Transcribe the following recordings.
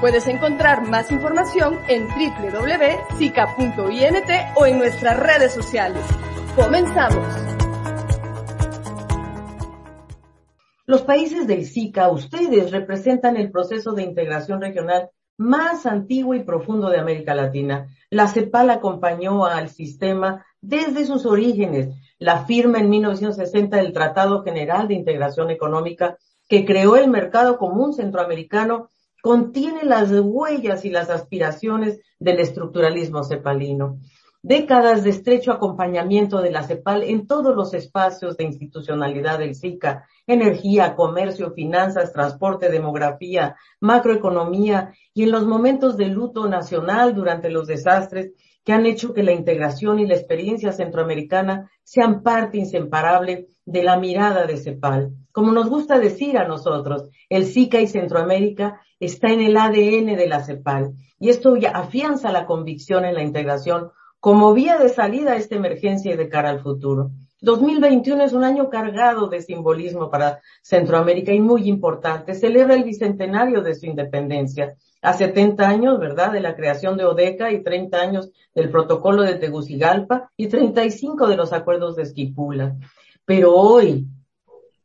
Puedes encontrar más información en www.sica.int o en nuestras redes sociales. Comenzamos. Los países del SICA, ustedes representan el proceso de integración regional más antiguo y profundo de América Latina. La CEPAL acompañó al sistema desde sus orígenes. La firma en 1960 del Tratado General de Integración Económica que creó el mercado común centroamericano contiene las huellas y las aspiraciones del estructuralismo cepalino. Décadas de estrecho acompañamiento de la CEPAL en todos los espacios de institucionalidad del SICA, energía, comercio, finanzas, transporte, demografía, macroeconomía. Y en los momentos de luto nacional durante los desastres que han hecho que la integración y la experiencia centroamericana sean parte inseparable de la mirada de CEPAL. Como nos gusta decir a nosotros, el SICA y Centroamérica está en el ADN de la CEPAL y esto afianza la convicción en la integración como vía de salida a esta emergencia y de cara al futuro. 2021 es un año cargado de simbolismo para Centroamérica y muy importante. Celebra el bicentenario de su independencia. A 70 años, ¿verdad?, de la creación de Odeca y 30 años del protocolo de Tegucigalpa y 35 de los acuerdos de Esquipula. Pero hoy,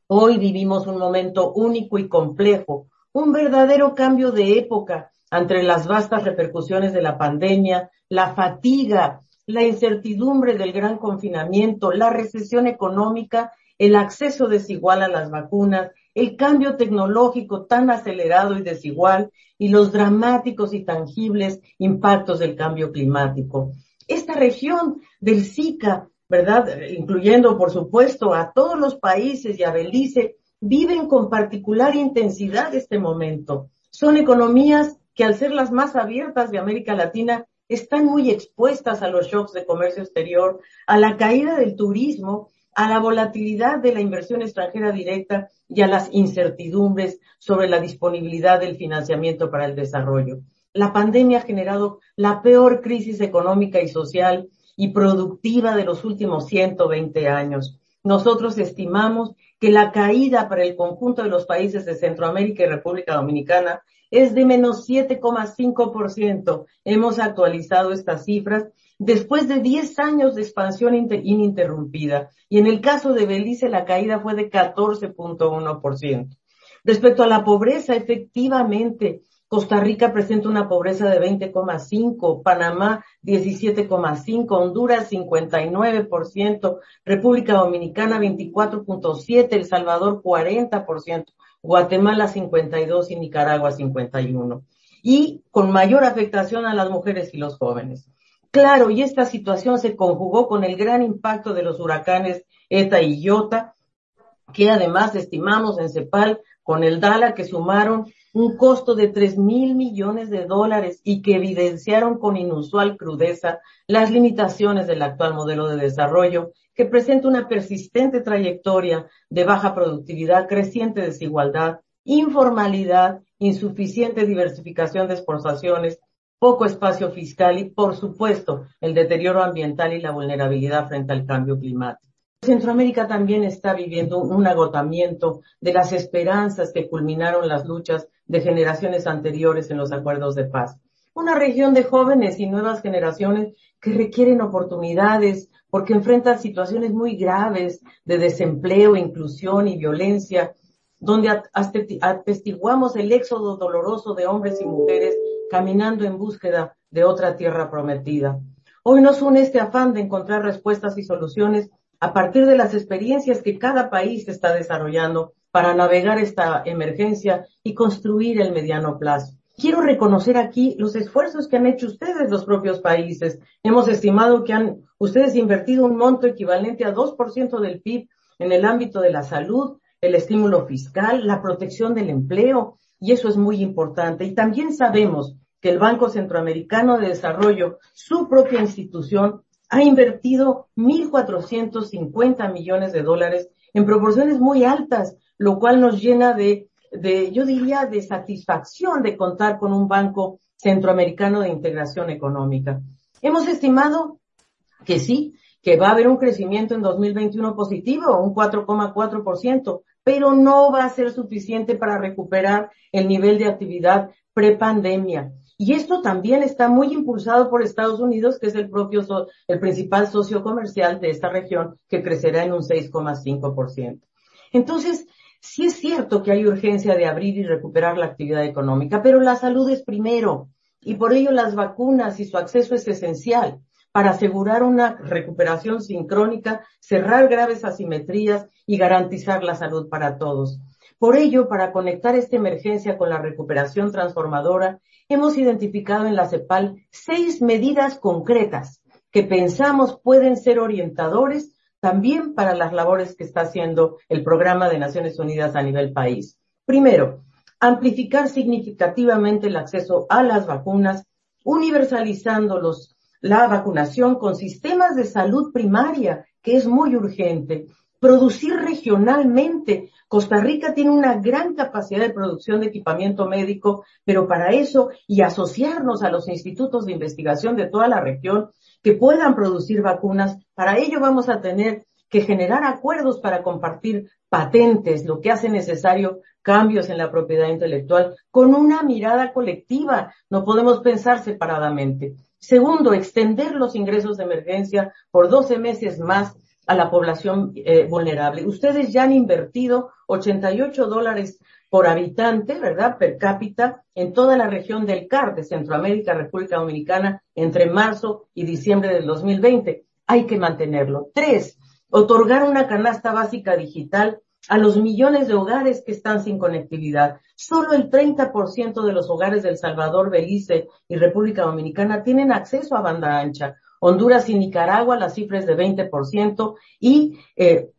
hoy vivimos un momento único y complejo, un verdadero cambio de época ante las vastas repercusiones de la pandemia, la fatiga, la incertidumbre del gran confinamiento, la recesión económica, el acceso desigual a las vacunas, el cambio tecnológico tan acelerado y desigual y los dramáticos y tangibles impactos del cambio climático. Esta región del SICA, ¿verdad? Incluyendo, por supuesto, a todos los países y a Belice, viven con particular intensidad este momento. Son economías que al ser las más abiertas de América Latina están muy expuestas a los shocks de comercio exterior, a la caída del turismo, a la volatilidad de la inversión extranjera directa y a las incertidumbres sobre la disponibilidad del financiamiento para el desarrollo. La pandemia ha generado la peor crisis económica y social y productiva de los últimos 120 años. Nosotros estimamos que la caída para el conjunto de los países de Centroamérica y República Dominicana es de menos 7,5%. Hemos actualizado estas cifras después de 10 años de expansión ininterrumpida. Y en el caso de Belice, la caída fue de 14.1%. Respecto a la pobreza, efectivamente, Costa Rica presenta una pobreza de 20,5, Panamá 17,5, Honduras 59%, República Dominicana 24,7, El Salvador 40%. Guatemala 52 y Nicaragua 51. Y con mayor afectación a las mujeres y los jóvenes. Claro, y esta situación se conjugó con el gran impacto de los huracanes ETA y IOTA, que además estimamos en CEPAL con el DALA que sumaron un costo de tres mil millones de dólares y que evidenciaron con inusual crudeza las limitaciones del actual modelo de desarrollo que presenta una persistente trayectoria de baja productividad, creciente desigualdad, informalidad, insuficiente diversificación de exportaciones, poco espacio fiscal y, por supuesto, el deterioro ambiental y la vulnerabilidad frente al cambio climático. Centroamérica también está viviendo un agotamiento de las esperanzas que culminaron las luchas de generaciones anteriores en los acuerdos de paz. Una región de jóvenes y nuevas generaciones que requieren oportunidades porque enfrentan situaciones muy graves de desempleo, inclusión y violencia, donde atestiguamos el éxodo doloroso de hombres y mujeres caminando en búsqueda de otra tierra prometida. Hoy nos une este afán de encontrar respuestas y soluciones a partir de las experiencias que cada país está desarrollando para navegar esta emergencia y construir el mediano plazo. Quiero reconocer aquí los esfuerzos que han hecho ustedes, los propios países. Hemos estimado que han ustedes invertido un monto equivalente a 2% del PIB en el ámbito de la salud, el estímulo fiscal, la protección del empleo, y eso es muy importante. Y también sabemos que el Banco Centroamericano de Desarrollo, su propia institución, ha invertido 1.450 millones de dólares en proporciones muy altas, lo cual nos llena de, de, yo diría, de satisfacción de contar con un Banco Centroamericano de Integración Económica. Hemos estimado que sí, que va a haber un crecimiento en 2021 positivo, un 4,4%, pero no va a ser suficiente para recuperar el nivel de actividad prepandemia. Y esto también está muy impulsado por Estados Unidos, que es el propio, el principal socio comercial de esta región, que crecerá en un 6,5%. Entonces, sí es cierto que hay urgencia de abrir y recuperar la actividad económica, pero la salud es primero. Y por ello las vacunas y su acceso es esencial para asegurar una recuperación sincrónica, cerrar graves asimetrías y garantizar la salud para todos. Por ello, para conectar esta emergencia con la recuperación transformadora, hemos identificado en la CEPAL seis medidas concretas que pensamos pueden ser orientadores también para las labores que está haciendo el Programa de Naciones Unidas a nivel país. Primero, amplificar significativamente el acceso a las vacunas, universalizando los la vacunación con sistemas de salud primaria, que es muy urgente, producir regionalmente. Costa Rica tiene una gran capacidad de producción de equipamiento médico, pero para eso y asociarnos a los institutos de investigación de toda la región que puedan producir vacunas, para ello vamos a tener que generar acuerdos para compartir patentes, lo que hace necesario cambios en la propiedad intelectual con una mirada colectiva. No podemos pensar separadamente. Segundo, extender los ingresos de emergencia por 12 meses más a la población eh, vulnerable. Ustedes ya han invertido 88 dólares por habitante, ¿verdad? Per cápita en toda la región del CAR, de Centroamérica, República Dominicana, entre marzo y diciembre del 2020. Hay que mantenerlo. Tres, otorgar una canasta básica digital a los millones de hogares que están sin conectividad. Solo el 30% de los hogares del Salvador, Belice y República Dominicana tienen acceso a banda ancha. Honduras y Nicaragua la cifra es de 20% y eh,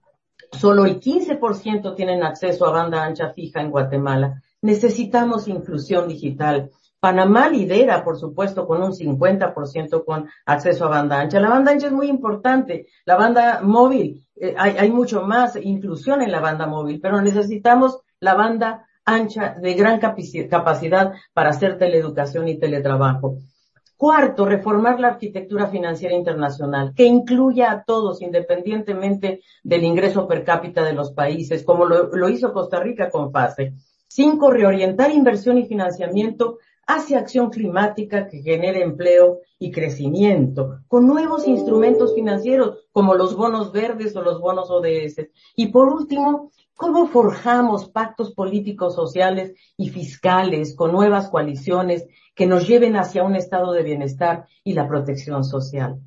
solo el 15% tienen acceso a banda ancha fija en Guatemala. Necesitamos inclusión digital. Panamá lidera, por supuesto, con un 50% con acceso a banda ancha. La banda ancha es muy importante. La banda móvil, eh, hay, hay mucho más inclusión en la banda móvil, pero necesitamos la banda ancha de gran capacidad para hacer teleeducación y teletrabajo. Cuarto, reformar la arquitectura financiera internacional, que incluya a todos, independientemente del ingreso per cápita de los países, como lo, hizo Costa Rica con FASE. Cinco, reorientar inversión y financiamiento hacia acción climática que genere empleo y crecimiento, con nuevos instrumentos financieros como los bonos verdes o los bonos ODS. Y por último, ¿cómo forjamos pactos políticos, sociales y fiscales con nuevas coaliciones que nos lleven hacia un estado de bienestar y la protección social?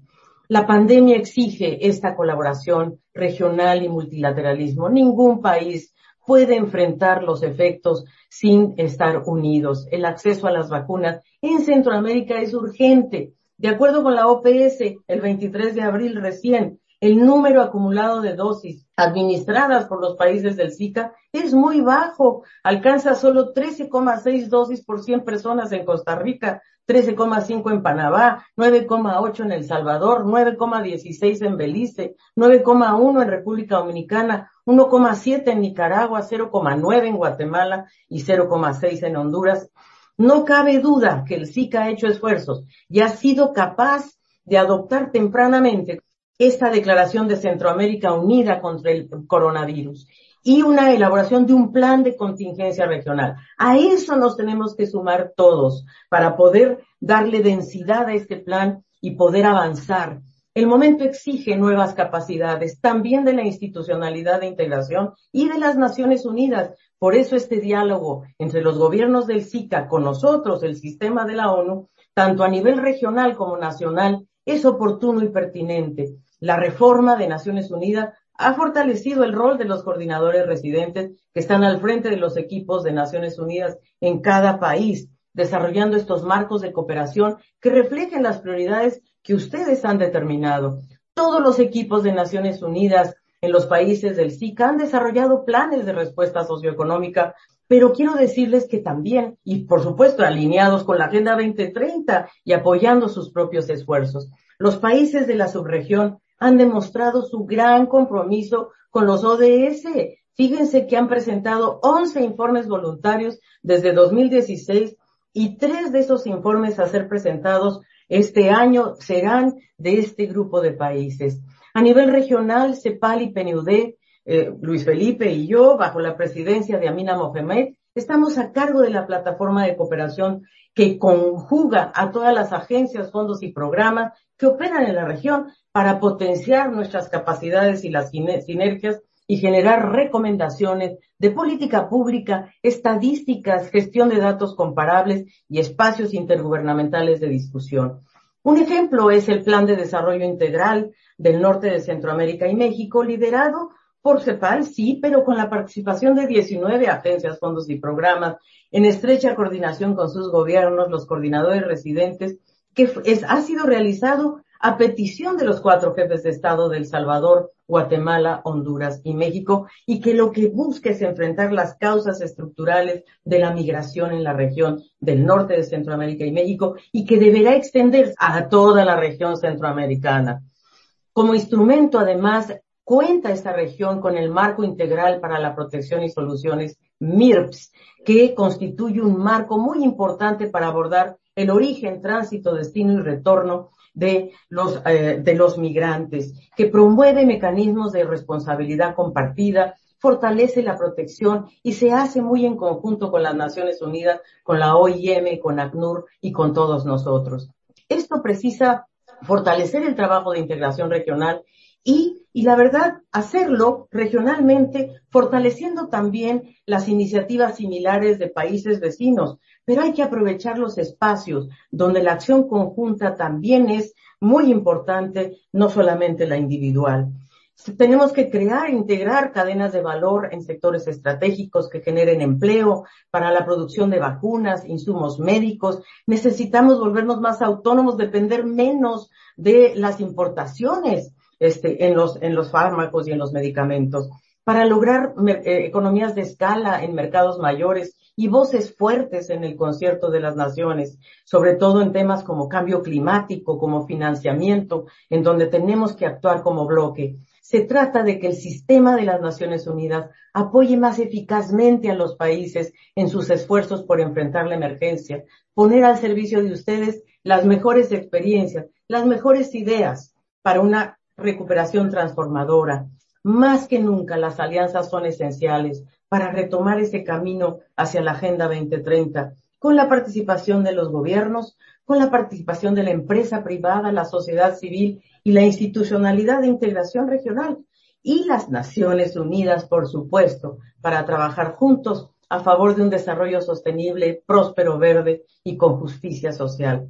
La pandemia exige esta colaboración regional y multilateralismo. Ningún país puede enfrentar los efectos sin estar unidos. El acceso a las vacunas en Centroamérica es urgente. De acuerdo con la OPS, el 23 de abril recién, el número acumulado de dosis administradas por los países del Zika es muy bajo. Alcanza solo 13,6 dosis por 100 personas en Costa Rica, 13,5 en Panamá, 9,8 en El Salvador, 9,16 en Belice, 9,1 en República Dominicana, 1,7 en Nicaragua, 0,9 en Guatemala y 0,6 en Honduras. No cabe duda que el SICA ha hecho esfuerzos y ha sido capaz de adoptar tempranamente esta declaración de Centroamérica unida contra el coronavirus y una elaboración de un plan de contingencia regional. A eso nos tenemos que sumar todos para poder darle densidad a este plan y poder avanzar. El momento exige nuevas capacidades, también de la institucionalidad de integración y de las Naciones Unidas. Por eso este diálogo entre los gobiernos del SICA con nosotros, el sistema de la ONU, tanto a nivel regional como nacional, es oportuno y pertinente. La reforma de Naciones Unidas ha fortalecido el rol de los coordinadores residentes que están al frente de los equipos de Naciones Unidas en cada país, desarrollando estos marcos de cooperación que reflejen las prioridades que ustedes han determinado. Todos los equipos de Naciones Unidas en los países del SICA han desarrollado planes de respuesta socioeconómica pero quiero decirles que también, y por supuesto alineados con la Agenda 2030 y apoyando sus propios esfuerzos, los países de la subregión han demostrado su gran compromiso con los ODS. Fíjense que han presentado 11 informes voluntarios desde 2016 y tres de esos informes a ser presentados este año serán de este grupo de países. A nivel regional, CEPAL y PNUD, eh, Luis Felipe y yo, bajo la presidencia de Amina Mohamed, estamos a cargo de la plataforma de cooperación que conjuga a todas las agencias, fondos y programas que operan en la región para potenciar nuestras capacidades y las sinergias y generar recomendaciones de política pública, estadísticas, gestión de datos comparables y espacios intergubernamentales de discusión. Un ejemplo es el Plan de Desarrollo Integral del Norte de Centroamérica y México, liderado por CEPAL, sí, pero con la participación de 19 agencias, fondos y programas, en estrecha coordinación con sus gobiernos, los coordinadores residentes, que ha sido realizado a petición de los cuatro jefes de Estado de El Salvador, Guatemala, Honduras y México, y que lo que busca es enfrentar las causas estructurales de la migración en la región del norte de Centroamérica y México, y que deberá extenderse a toda la región centroamericana. Como instrumento, además, cuenta esta región con el marco integral para la protección y soluciones MIRPS, que constituye un marco muy importante para abordar el origen, tránsito, destino y retorno de los, eh, de los migrantes, que promueve mecanismos de responsabilidad compartida, fortalece la protección y se hace muy en conjunto con las Naciones Unidas, con la OIM, con ACNUR y con todos nosotros. Esto precisa fortalecer el trabajo de integración regional y, y la verdad, hacerlo regionalmente, fortaleciendo también las iniciativas similares de países vecinos. Pero hay que aprovechar los espacios donde la acción conjunta también es muy importante, no solamente la individual. Tenemos que crear, integrar cadenas de valor en sectores estratégicos que generen empleo para la producción de vacunas, insumos médicos. Necesitamos volvernos más autónomos, depender menos de las importaciones este, en, los, en los fármacos y en los medicamentos, para lograr eh, economías de escala en mercados mayores y voces fuertes en el concierto de las naciones, sobre todo en temas como cambio climático, como financiamiento, en donde tenemos que actuar como bloque. Se trata de que el sistema de las Naciones Unidas apoye más eficazmente a los países en sus esfuerzos por enfrentar la emergencia, poner al servicio de ustedes las mejores experiencias, las mejores ideas para una recuperación transformadora. Más que nunca las alianzas son esenciales para retomar ese camino hacia la Agenda 2030, con la participación de los gobiernos, con la participación de la empresa privada, la sociedad civil y la institucionalidad de integración regional y las Naciones Unidas, por supuesto, para trabajar juntos a favor de un desarrollo sostenible, próspero, verde y con justicia social.